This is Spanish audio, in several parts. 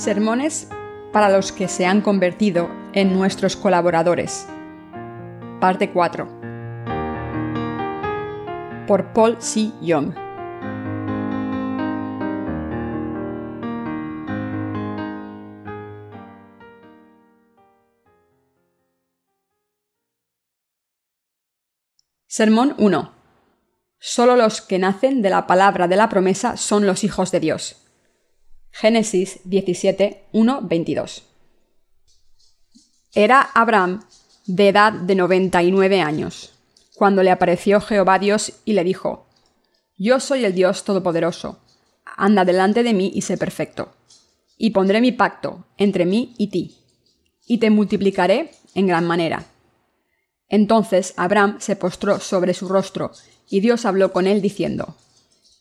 Sermones para los que se han convertido en nuestros colaboradores. Parte 4. Por Paul C. Young. Sermón 1. Solo los que nacen de la palabra de la promesa son los hijos de Dios. Génesis 17, 1, 22. Era Abraham de edad de 99 años, cuando le apareció Jehová Dios y le dijo, Yo soy el Dios Todopoderoso, anda delante de mí y sé perfecto, y pondré mi pacto entre mí y ti, y te multiplicaré en gran manera. Entonces Abraham se postró sobre su rostro, y Dios habló con él diciendo,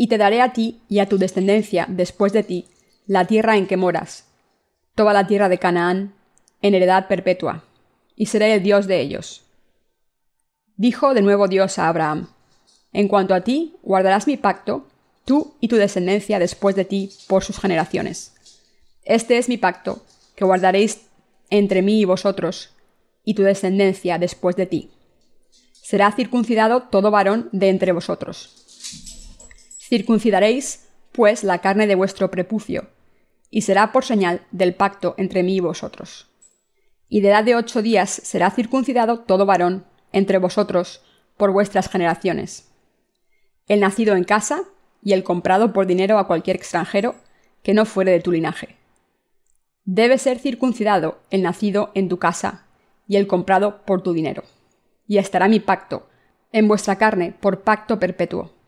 y te daré a ti y a tu descendencia después de ti la tierra en que moras, toda la tierra de Canaán, en heredad perpetua, y seré el Dios de ellos. Dijo de nuevo Dios a Abraham, En cuanto a ti, guardarás mi pacto, tú y tu descendencia después de ti por sus generaciones. Este es mi pacto, que guardaréis entre mí y vosotros, y tu descendencia después de ti. Será circuncidado todo varón de entre vosotros Circuncidaréis, pues, la carne de vuestro prepucio, y será por señal del pacto entre mí y vosotros. Y de edad de ocho días será circuncidado todo varón entre vosotros por vuestras generaciones. El nacido en casa y el comprado por dinero a cualquier extranjero que no fuere de tu linaje. Debe ser circuncidado el nacido en tu casa y el comprado por tu dinero. Y estará mi pacto en vuestra carne por pacto perpetuo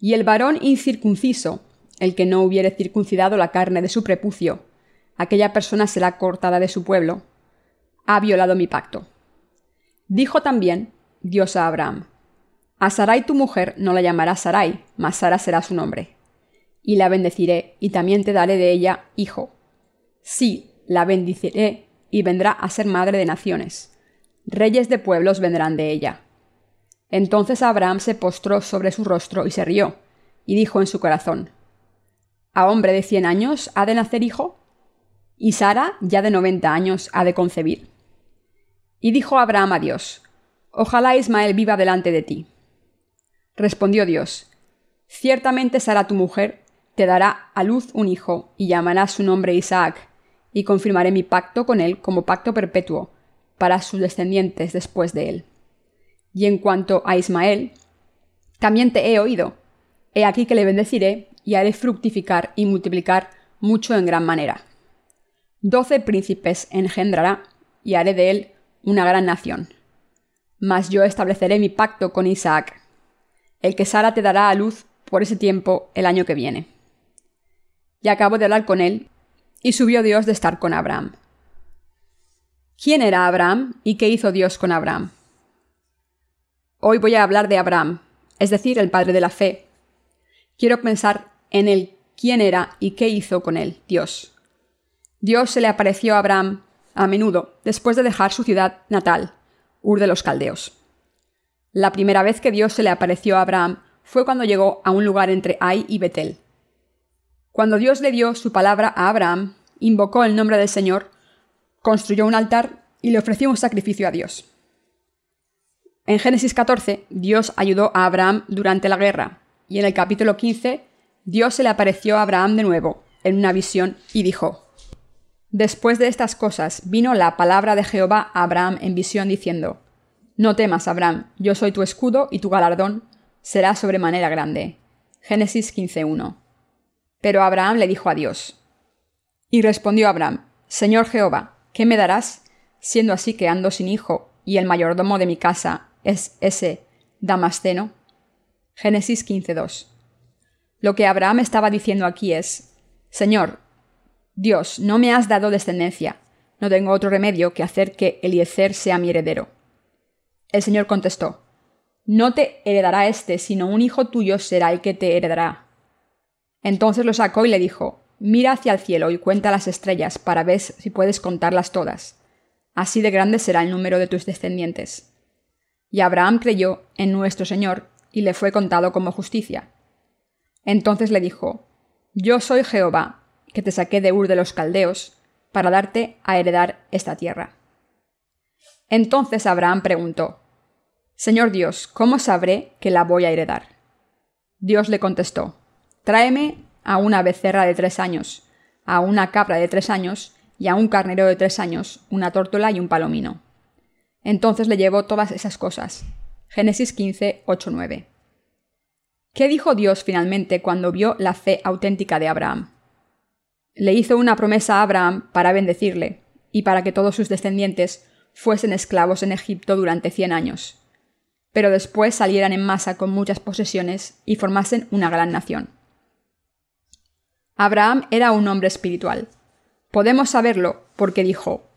y el varón incircunciso, el que no hubiere circuncidado la carne de su prepucio, aquella persona será cortada de su pueblo, ha violado mi pacto. Dijo también Dios a Abraham, A Sarai tu mujer no la llamarás Sarai, mas Sara será su nombre. Y la bendeciré, y también te daré de ella hijo. Sí, la bendiciré, y vendrá a ser madre de naciones. Reyes de pueblos vendrán de ella. Entonces Abraham se postró sobre su rostro y se rió, y dijo en su corazón, ¿A hombre de cien años ha de nacer hijo? ¿Y Sara, ya de noventa años, ha de concebir? Y dijo Abraham a Dios, Ojalá Ismael viva delante de ti. Respondió Dios, Ciertamente Sara tu mujer te dará a luz un hijo, y llamarás su nombre Isaac, y confirmaré mi pacto con él como pacto perpetuo, para sus descendientes después de él. Y en cuanto a Ismael, también te he oído. He aquí que le bendeciré y haré fructificar y multiplicar mucho en gran manera. Doce príncipes engendrará y haré de él una gran nación. Mas yo estableceré mi pacto con Isaac, el que Sara te dará a luz por ese tiempo el año que viene. Y acabo de hablar con él, y subió Dios de estar con Abraham. ¿Quién era Abraham y qué hizo Dios con Abraham? Hoy voy a hablar de Abraham, es decir, el padre de la fe. Quiero pensar en el quién era y qué hizo con él, Dios. Dios se le apareció a Abraham a menudo después de dejar su ciudad natal, Ur de los Caldeos. La primera vez que Dios se le apareció a Abraham fue cuando llegó a un lugar entre Ai y Betel. Cuando Dios le dio su palabra a Abraham, invocó el nombre del Señor, construyó un altar y le ofreció un sacrificio a Dios. En Génesis 14, Dios ayudó a Abraham durante la guerra, y en el capítulo 15, Dios se le apareció a Abraham de nuevo, en una visión, y dijo, Después de estas cosas vino la palabra de Jehová a Abraham en visión diciendo, No temas, Abraham, yo soy tu escudo y tu galardón será sobremanera grande. Génesis 15.1. Pero Abraham le dijo a Dios. Y respondió Abraham, Señor Jehová, ¿qué me darás, siendo así que ando sin hijo, y el mayordomo de mi casa es ese Damasceno? Génesis 15.2. Lo que Abraham estaba diciendo aquí es, Señor, Dios, no me has dado descendencia. No tengo otro remedio que hacer que Eliezer sea mi heredero. El Señor contestó, No te heredará éste, sino un hijo tuyo será el que te heredará. Entonces lo sacó y le dijo, Mira hacia el cielo y cuenta las estrellas para ver si puedes contarlas todas. Así de grande será el número de tus descendientes. Y Abraham creyó en nuestro Señor y le fue contado como justicia. Entonces le dijo, Yo soy Jehová, que te saqué de Ur de los Caldeos, para darte a heredar esta tierra. Entonces Abraham preguntó, Señor Dios, ¿cómo sabré que la voy a heredar? Dios le contestó, Tráeme a una becerra de tres años, a una cabra de tres años y a un carnero de tres años, una tórtola y un palomino. Entonces le llevó todas esas cosas. Génesis 15, 8, 9. ¿Qué dijo Dios finalmente cuando vio la fe auténtica de Abraham? Le hizo una promesa a Abraham para bendecirle y para que todos sus descendientes fuesen esclavos en Egipto durante cien años, pero después salieran en masa con muchas posesiones y formasen una gran nación. Abraham era un hombre espiritual. Podemos saberlo porque dijo,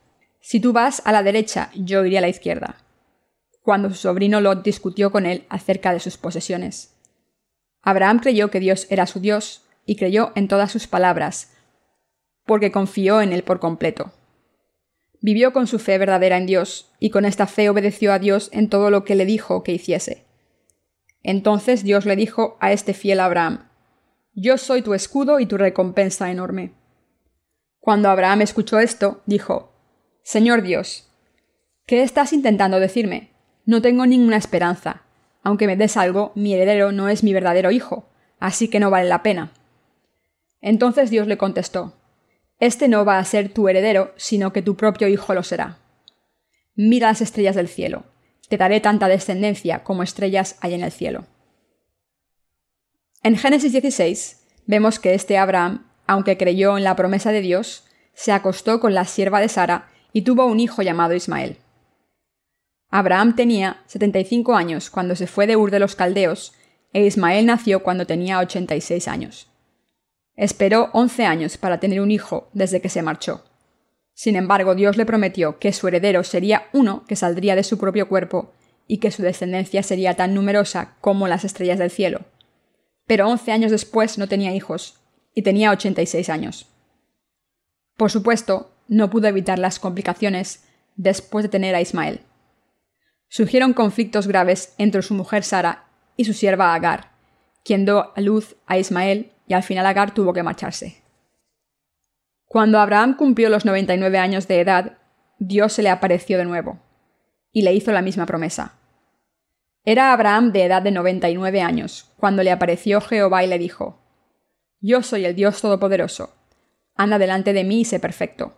Si tú vas a la derecha, yo iré a la izquierda, cuando su sobrino Lot discutió con él acerca de sus posesiones. Abraham creyó que Dios era su Dios y creyó en todas sus palabras, porque confió en él por completo. Vivió con su fe verdadera en Dios, y con esta fe obedeció a Dios en todo lo que le dijo que hiciese. Entonces Dios le dijo a este fiel Abraham, yo soy tu escudo y tu recompensa enorme. Cuando Abraham escuchó esto, dijo, Señor Dios, ¿qué estás intentando decirme? No tengo ninguna esperanza. Aunque me des algo, mi heredero no es mi verdadero hijo, así que no vale la pena. Entonces Dios le contestó, Este no va a ser tu heredero, sino que tu propio hijo lo será. Mira las estrellas del cielo, te daré tanta descendencia como estrellas hay en el cielo. En Génesis 16 vemos que este Abraham, aunque creyó en la promesa de Dios, se acostó con la sierva de Sara y tuvo un hijo llamado Ismael. Abraham tenía 75 años cuando se fue de Ur de los Caldeos, e Ismael nació cuando tenía 86 años. Esperó 11 años para tener un hijo desde que se marchó. Sin embargo, Dios le prometió que su heredero sería uno que saldría de su propio cuerpo y que su descendencia sería tan numerosa como las estrellas del cielo pero 11 años después no tenía hijos y tenía 86 años. Por supuesto, no pudo evitar las complicaciones después de tener a Ismael. Surgieron conflictos graves entre su mujer Sara y su sierva Agar, quien dio a luz a Ismael y al final Agar tuvo que marcharse. Cuando Abraham cumplió los 99 años de edad, Dios se le apareció de nuevo y le hizo la misma promesa. Era Abraham de edad de 99 años, cuando le apareció Jehová y le dijo, Yo soy el Dios Todopoderoso. Anda delante de mí y sé perfecto,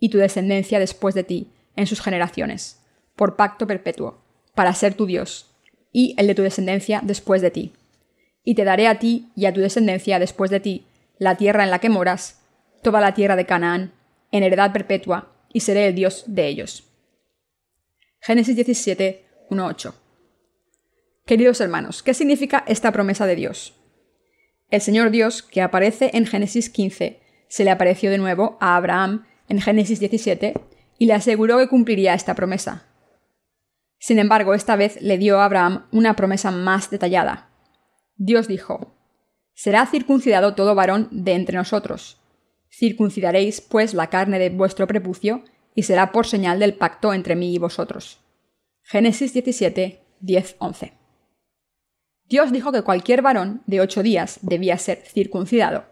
y tu descendencia después de ti, en sus generaciones, por pacto perpetuo, para ser tu Dios, y el de tu descendencia después de ti. Y te daré a ti y a tu descendencia después de ti la tierra en la que moras, toda la tierra de Canaán, en heredad perpetua, y seré el Dios de ellos. Génesis 17, 1, 8. Queridos hermanos, ¿qué significa esta promesa de Dios? El Señor Dios, que aparece en Génesis 15, se le apareció de nuevo a Abraham en Génesis 17 y le aseguró que cumpliría esta promesa. Sin embargo, esta vez le dio a Abraham una promesa más detallada. Dios dijo, Será circuncidado todo varón de entre nosotros. Circuncidaréis, pues, la carne de vuestro prepucio, y será por señal del pacto entre mí y vosotros. Génesis 17, 10, 11. Dios dijo que cualquier varón de ocho días debía ser circuncidado,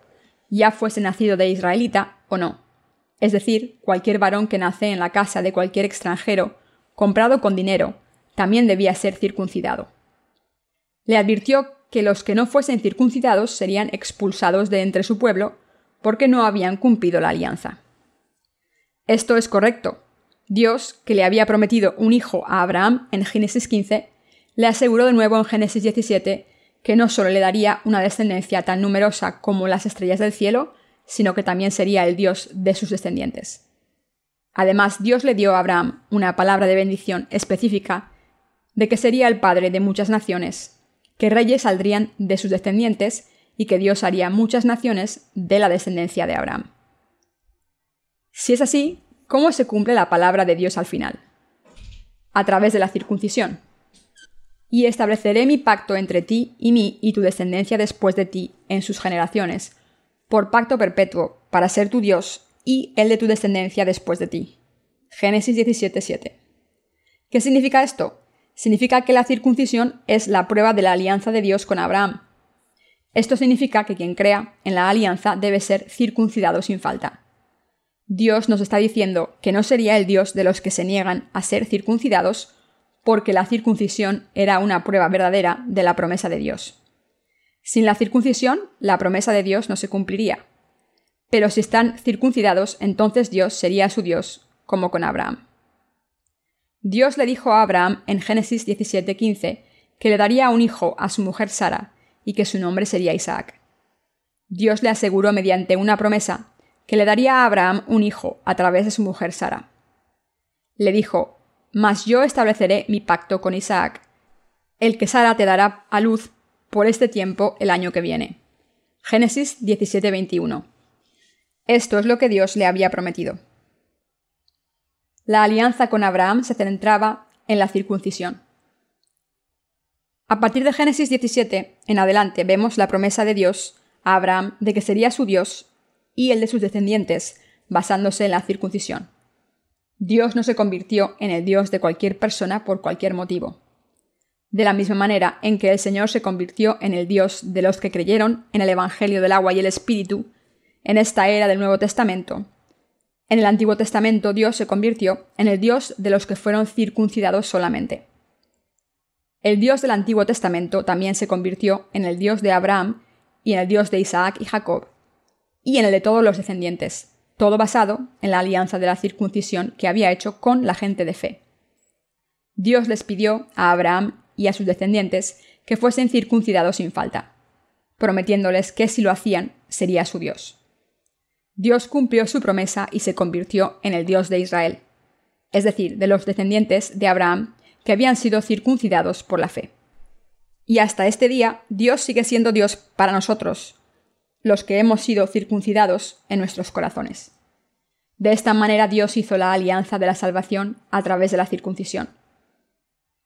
ya fuese nacido de israelita o no. Es decir, cualquier varón que nace en la casa de cualquier extranjero, comprado con dinero, también debía ser circuncidado. Le advirtió que los que no fuesen circuncidados serían expulsados de entre su pueblo porque no habían cumplido la alianza. Esto es correcto. Dios, que le había prometido un hijo a Abraham en Génesis 15, le aseguró de nuevo en Génesis 17 que no solo le daría una descendencia tan numerosa como las estrellas del cielo, sino que también sería el Dios de sus descendientes. Además, Dios le dio a Abraham una palabra de bendición específica de que sería el padre de muchas naciones, que reyes saldrían de sus descendientes y que Dios haría muchas naciones de la descendencia de Abraham. Si es así, ¿cómo se cumple la palabra de Dios al final? A través de la circuncisión. Y estableceré mi pacto entre ti y mí y tu descendencia después de ti en sus generaciones, por pacto perpetuo, para ser tu Dios y el de tu descendencia después de ti. Génesis 17:7. ¿Qué significa esto? Significa que la circuncisión es la prueba de la alianza de Dios con Abraham. Esto significa que quien crea en la alianza debe ser circuncidado sin falta. Dios nos está diciendo que no sería el Dios de los que se niegan a ser circuncidados, porque la circuncisión era una prueba verdadera de la promesa de Dios. Sin la circuncisión, la promesa de Dios no se cumpliría. Pero si están circuncidados, entonces Dios sería su Dios, como con Abraham. Dios le dijo a Abraham en Génesis 17:15 que le daría un hijo a su mujer Sara y que su nombre sería Isaac. Dios le aseguró mediante una promesa que le daría a Abraham un hijo a través de su mujer Sara. Le dijo, Mas yo estableceré mi pacto con Isaac, el que Sara te dará a luz por este tiempo el año que viene. Génesis 17:21. Esto es lo que Dios le había prometido. La alianza con Abraham se centraba en la circuncisión. A partir de Génesis 17 en adelante vemos la promesa de Dios a Abraham de que sería su Dios y el de sus descendientes, basándose en la circuncisión. Dios no se convirtió en el Dios de cualquier persona por cualquier motivo. De la misma manera en que el Señor se convirtió en el Dios de los que creyeron en el Evangelio del agua y el Espíritu, en esta era del Nuevo Testamento. En el Antiguo Testamento Dios se convirtió en el Dios de los que fueron circuncidados solamente. El Dios del Antiguo Testamento también se convirtió en el Dios de Abraham y en el Dios de Isaac y Jacob, y en el de todos los descendientes, todo basado en la alianza de la circuncisión que había hecho con la gente de fe. Dios les pidió a Abraham y a sus descendientes que fuesen circuncidados sin falta, prometiéndoles que si lo hacían sería su Dios. Dios cumplió su promesa y se convirtió en el Dios de Israel, es decir, de los descendientes de Abraham que habían sido circuncidados por la fe. Y hasta este día, Dios sigue siendo Dios para nosotros, los que hemos sido circuncidados en nuestros corazones. De esta manera Dios hizo la alianza de la salvación a través de la circuncisión.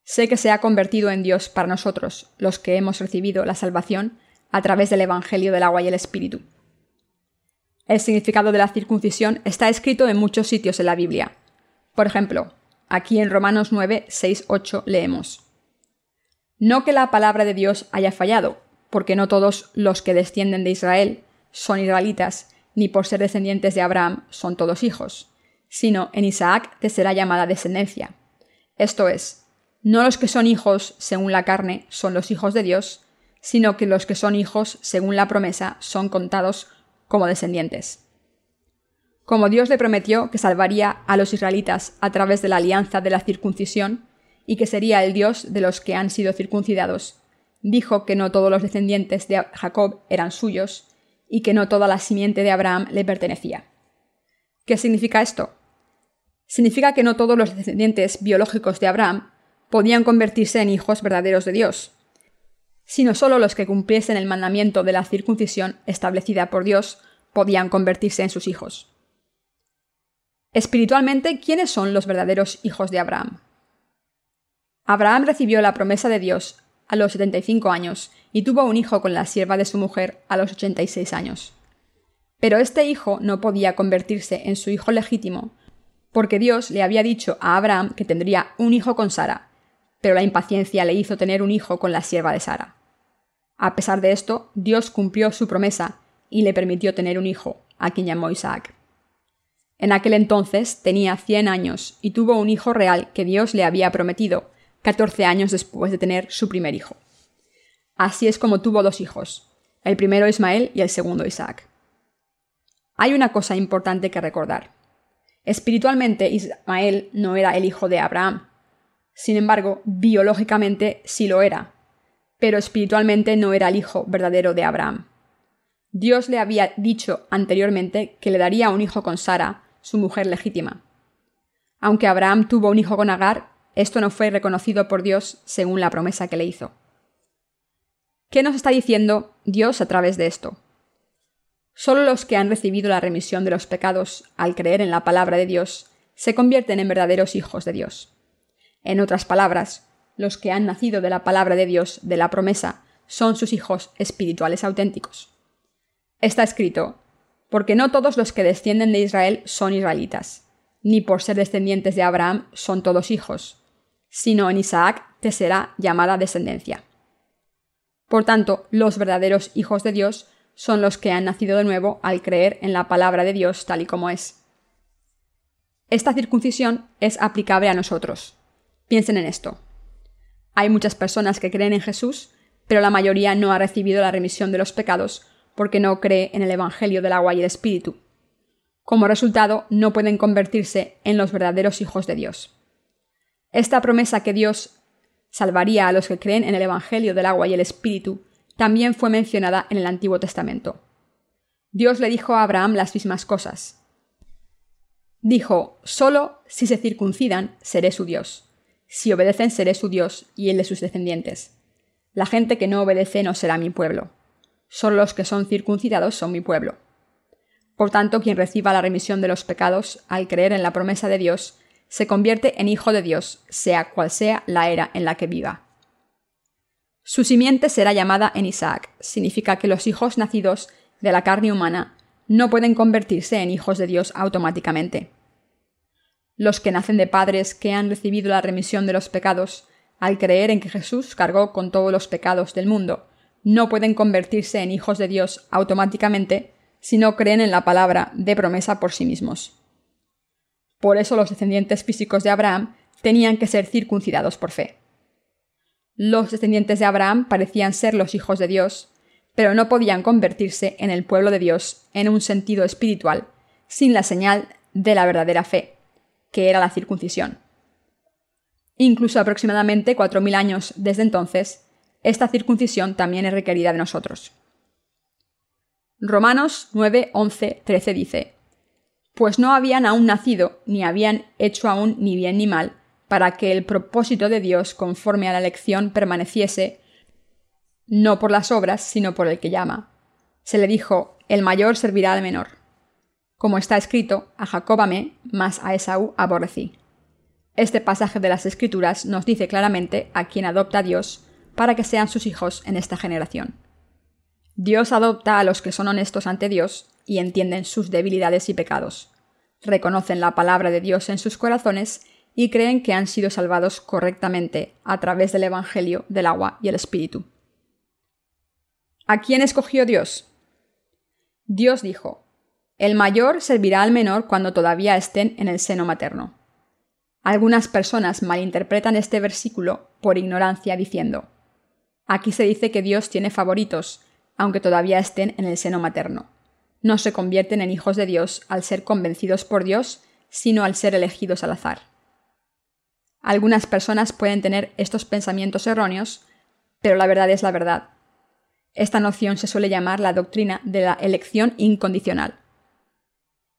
Sé que se ha convertido en Dios para nosotros, los que hemos recibido la salvación a través del Evangelio del agua y el Espíritu. El significado de la circuncisión está escrito en muchos sitios en la Biblia. Por ejemplo, aquí en Romanos 9, 6, 8 leemos. No que la palabra de Dios haya fallado, porque no todos los que descienden de Israel son israelitas, ni por ser descendientes de Abraham son todos hijos, sino en Isaac te será llamada descendencia. Esto es, no los que son hijos según la carne son los hijos de Dios, sino que los que son hijos según la promesa son contados como descendientes. Como Dios le prometió que salvaría a los israelitas a través de la alianza de la circuncisión y que sería el Dios de los que han sido circuncidados, dijo que no todos los descendientes de Jacob eran suyos y que no toda la simiente de Abraham le pertenecía. ¿Qué significa esto? Significa que no todos los descendientes biológicos de Abraham podían convertirse en hijos verdaderos de Dios, sino solo los que cumpliesen el mandamiento de la circuncisión establecida por Dios podían convertirse en sus hijos. Espiritualmente, ¿quiénes son los verdaderos hijos de Abraham? Abraham recibió la promesa de Dios a los 75 años y tuvo un hijo con la sierva de su mujer a los 86 años. Pero este hijo no podía convertirse en su hijo legítimo, porque Dios le había dicho a Abraham que tendría un hijo con Sara, pero la impaciencia le hizo tener un hijo con la sierva de Sara. A pesar de esto, Dios cumplió su promesa y le permitió tener un hijo, a quien llamó Isaac. En aquel entonces tenía cien años y tuvo un hijo real que Dios le había prometido, catorce años después de tener su primer hijo. Así es como tuvo dos hijos, el primero Ismael y el segundo Isaac. Hay una cosa importante que recordar. Espiritualmente Ismael no era el hijo de Abraham. Sin embargo, biológicamente sí lo era, pero espiritualmente no era el hijo verdadero de Abraham. Dios le había dicho anteriormente que le daría un hijo con Sara, su mujer legítima. Aunque Abraham tuvo un hijo con Agar, esto no fue reconocido por Dios según la promesa que le hizo. ¿Qué nos está diciendo Dios a través de esto? Solo los que han recibido la remisión de los pecados al creer en la palabra de Dios se convierten en verdaderos hijos de Dios. En otras palabras, los que han nacido de la palabra de Dios, de la promesa, son sus hijos espirituales auténticos. Está escrito, porque no todos los que descienden de Israel son israelitas, ni por ser descendientes de Abraham son todos hijos, sino en Isaac te será llamada descendencia. Por tanto, los verdaderos hijos de Dios son los que han nacido de nuevo al creer en la palabra de Dios tal y como es. Esta circuncisión es aplicable a nosotros. Piensen en esto. Hay muchas personas que creen en Jesús, pero la mayoría no ha recibido la remisión de los pecados porque no cree en el Evangelio del agua y el Espíritu. Como resultado, no pueden convertirse en los verdaderos hijos de Dios. Esta promesa que Dios salvaría a los que creen en el Evangelio del agua y el Espíritu también fue mencionada en el Antiguo Testamento. Dios le dijo a Abraham las mismas cosas. Dijo, solo si se circuncidan seré su Dios. Si obedecen seré su Dios y el de sus descendientes. La gente que no obedece no será mi pueblo. Solo los que son circuncidados son mi pueblo. Por tanto, quien reciba la remisión de los pecados al creer en la promesa de Dios, se convierte en hijo de Dios, sea cual sea la era en la que viva. Su simiente será llamada en Isaac, significa que los hijos nacidos de la carne humana no pueden convertirse en hijos de Dios automáticamente. Los que nacen de padres que han recibido la remisión de los pecados, al creer en que Jesús cargó con todos los pecados del mundo, no pueden convertirse en hijos de Dios automáticamente si no creen en la palabra de promesa por sí mismos. Por eso los descendientes físicos de Abraham tenían que ser circuncidados por fe. Los descendientes de Abraham parecían ser los hijos de Dios, pero no podían convertirse en el pueblo de Dios en un sentido espiritual, sin la señal de la verdadera fe, que era la circuncisión. Incluso aproximadamente cuatro mil años desde entonces, esta circuncisión también es requerida de nosotros. Romanos 9, 11, 13 dice, Pues no habían aún nacido, ni habían hecho aún ni bien ni mal, para que el propósito de Dios conforme a la elección permaneciese, no por las obras, sino por el que llama. Se le dijo, el mayor servirá al menor. Como está escrito, a Jacob amé, mas a Esaú aborrecí. Este pasaje de las Escrituras nos dice claramente a quien adopta a Dios para que sean sus hijos en esta generación. Dios adopta a los que son honestos ante Dios y entienden sus debilidades y pecados. Reconocen la palabra de Dios en sus corazones y creen que han sido salvados correctamente a través del Evangelio del agua y el Espíritu. ¿A quién escogió Dios? Dios dijo, El mayor servirá al menor cuando todavía estén en el seno materno. Algunas personas malinterpretan este versículo por ignorancia diciendo, Aquí se dice que Dios tiene favoritos, aunque todavía estén en el seno materno. No se convierten en hijos de Dios al ser convencidos por Dios, sino al ser elegidos al azar. Algunas personas pueden tener estos pensamientos erróneos, pero la verdad es la verdad. Esta noción se suele llamar la doctrina de la elección incondicional.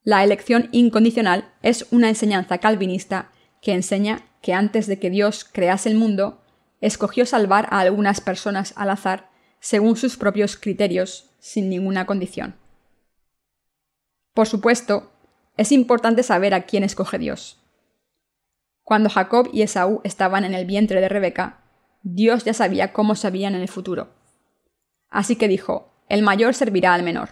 La elección incondicional es una enseñanza calvinista que enseña que antes de que Dios crease el mundo, escogió salvar a algunas personas al azar según sus propios criterios, sin ninguna condición. Por supuesto, es importante saber a quién escoge Dios. Cuando Jacob y Esaú estaban en el vientre de Rebeca, Dios ya sabía cómo sabían en el futuro. Así que dijo, el mayor servirá al menor.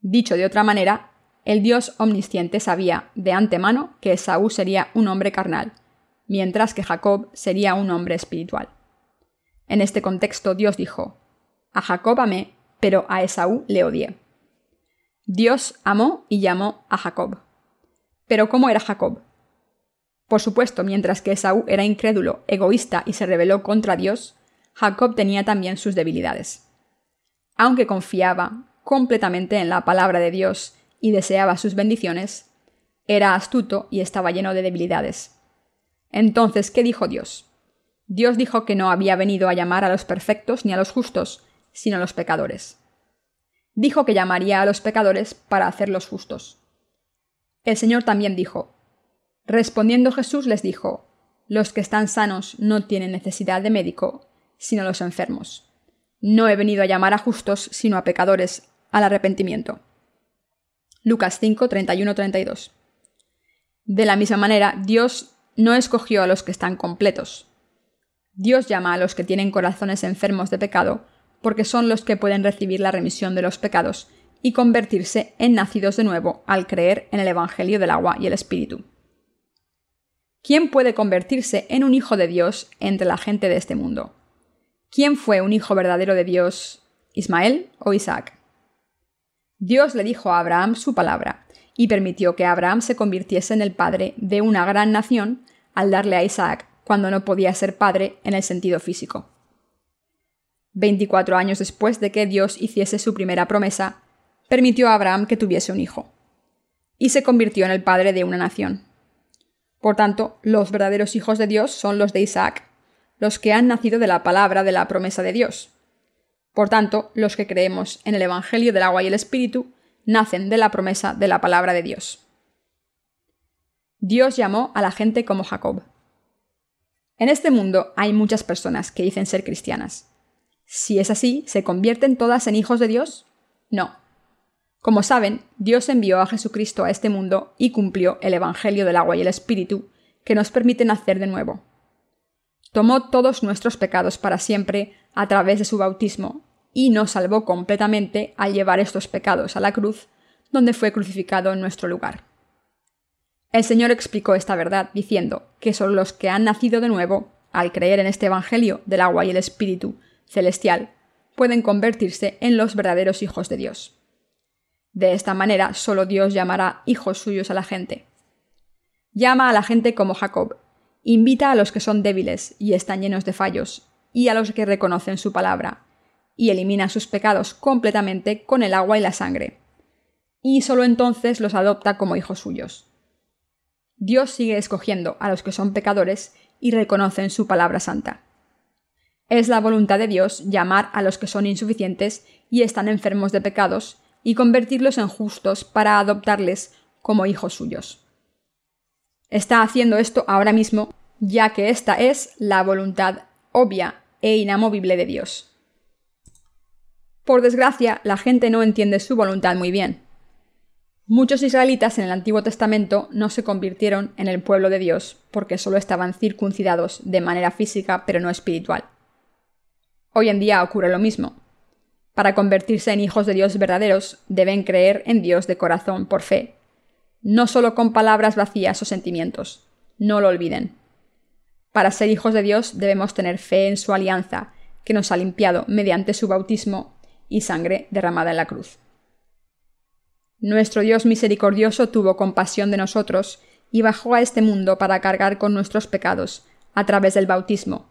Dicho de otra manera, el Dios omnisciente sabía de antemano que Esaú sería un hombre carnal, mientras que Jacob sería un hombre espiritual. En este contexto Dios dijo, A Jacob amé, pero a Esaú le odié. Dios amó y llamó a Jacob. Pero ¿cómo era Jacob? Por supuesto, mientras que Esaú era incrédulo, egoísta y se rebeló contra Dios, Jacob tenía también sus debilidades. Aunque confiaba completamente en la palabra de Dios y deseaba sus bendiciones, Era astuto y estaba lleno de debilidades. Entonces, ¿qué dijo Dios? Dios dijo que no había venido a llamar a los perfectos ni a los justos, sino a los pecadores. Dijo que llamaría a los pecadores para hacerlos justos. El Señor también dijo, Respondiendo Jesús les dijo, Los que están sanos no tienen necesidad de médico, sino los enfermos. No he venido a llamar a justos, sino a pecadores, al arrepentimiento. Lucas 5, 31-32. De la misma manera, Dios no escogió a los que están completos. Dios llama a los que tienen corazones enfermos de pecado, porque son los que pueden recibir la remisión de los pecados y convertirse en nacidos de nuevo al creer en el Evangelio del agua y el Espíritu. ¿Quién puede convertirse en un hijo de Dios entre la gente de este mundo? ¿Quién fue un hijo verdadero de Dios, Ismael o Isaac? Dios le dijo a Abraham su palabra, y permitió que Abraham se convirtiese en el padre de una gran nación al darle a Isaac cuando no podía ser padre en el sentido físico. Veinticuatro años después de que Dios hiciese su primera promesa, permitió a Abraham que tuviese un hijo, y se convirtió en el padre de una nación. Por tanto, los verdaderos hijos de Dios son los de Isaac, los que han nacido de la palabra de la promesa de Dios. Por tanto, los que creemos en el Evangelio del agua y el Espíritu nacen de la promesa de la palabra de Dios. Dios llamó a la gente como Jacob. En este mundo hay muchas personas que dicen ser cristianas. Si es así, ¿se convierten todas en hijos de Dios? No. Como saben, Dios envió a Jesucristo a este mundo y cumplió el Evangelio del agua y el Espíritu, que nos permite nacer de nuevo. Tomó todos nuestros pecados para siempre a través de su bautismo y nos salvó completamente al llevar estos pecados a la cruz, donde fue crucificado en nuestro lugar. El Señor explicó esta verdad diciendo que son los que han nacido de nuevo, al creer en este Evangelio del agua y el Espíritu celestial, pueden convertirse en los verdaderos hijos de Dios. De esta manera, solo Dios llamará hijos suyos a la gente. Llama a la gente como Jacob, invita a los que son débiles y están llenos de fallos, y a los que reconocen su palabra, y elimina sus pecados completamente con el agua y la sangre. Y solo entonces los adopta como hijos suyos. Dios sigue escogiendo a los que son pecadores y reconocen su palabra santa. Es la voluntad de Dios llamar a los que son insuficientes y están enfermos de pecados y convertirlos en justos para adoptarles como hijos suyos. Está haciendo esto ahora mismo, ya que esta es la voluntad obvia e inamovible de Dios. Por desgracia, la gente no entiende su voluntad muy bien. Muchos israelitas en el Antiguo Testamento no se convirtieron en el pueblo de Dios porque solo estaban circuncidados de manera física pero no espiritual. Hoy en día ocurre lo mismo. Para convertirse en hijos de Dios verdaderos, deben creer en Dios de corazón por fe, no solo con palabras vacías o sentimientos. No lo olviden. Para ser hijos de Dios debemos tener fe en su alianza, que nos ha limpiado mediante su bautismo y sangre derramada en la cruz. Nuestro Dios misericordioso tuvo compasión de nosotros y bajó a este mundo para cargar con nuestros pecados a través del bautismo,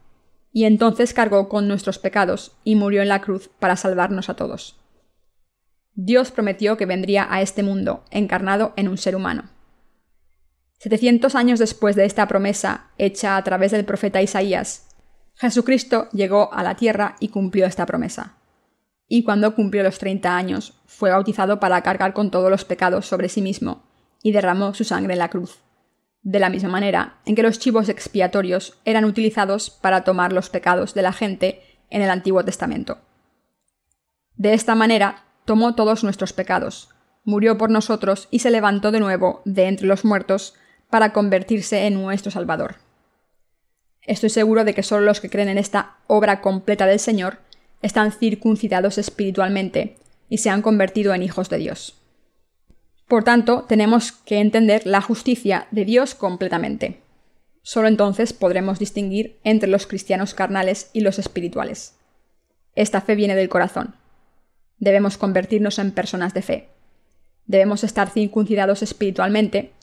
y entonces cargó con nuestros pecados y murió en la cruz para salvarnos a todos. Dios prometió que vendría a este mundo encarnado en un ser humano. Setecientos años después de esta promesa hecha a través del profeta Isaías, Jesucristo llegó a la tierra y cumplió esta promesa. Y cuando cumplió los treinta años, fue bautizado para cargar con todos los pecados sobre sí mismo, y derramó su sangre en la cruz de la misma manera en que los chivos expiatorios eran utilizados para tomar los pecados de la gente en el Antiguo Testamento. De esta manera tomó todos nuestros pecados, murió por nosotros y se levantó de nuevo de entre los muertos para convertirse en nuestro Salvador. Estoy seguro de que solo los que creen en esta obra completa del Señor están circuncidados espiritualmente y se han convertido en hijos de Dios. Por tanto, tenemos que entender la justicia de Dios completamente. Solo entonces podremos distinguir entre los cristianos carnales y los espirituales. Esta fe viene del corazón. Debemos convertirnos en personas de fe. Debemos estar circuncidados espiritualmente.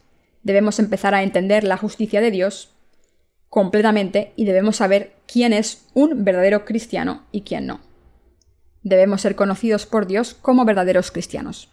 Debemos empezar a entender la justicia de Dios completamente y debemos saber quién es un verdadero cristiano y quién no. Debemos ser conocidos por Dios como verdaderos cristianos.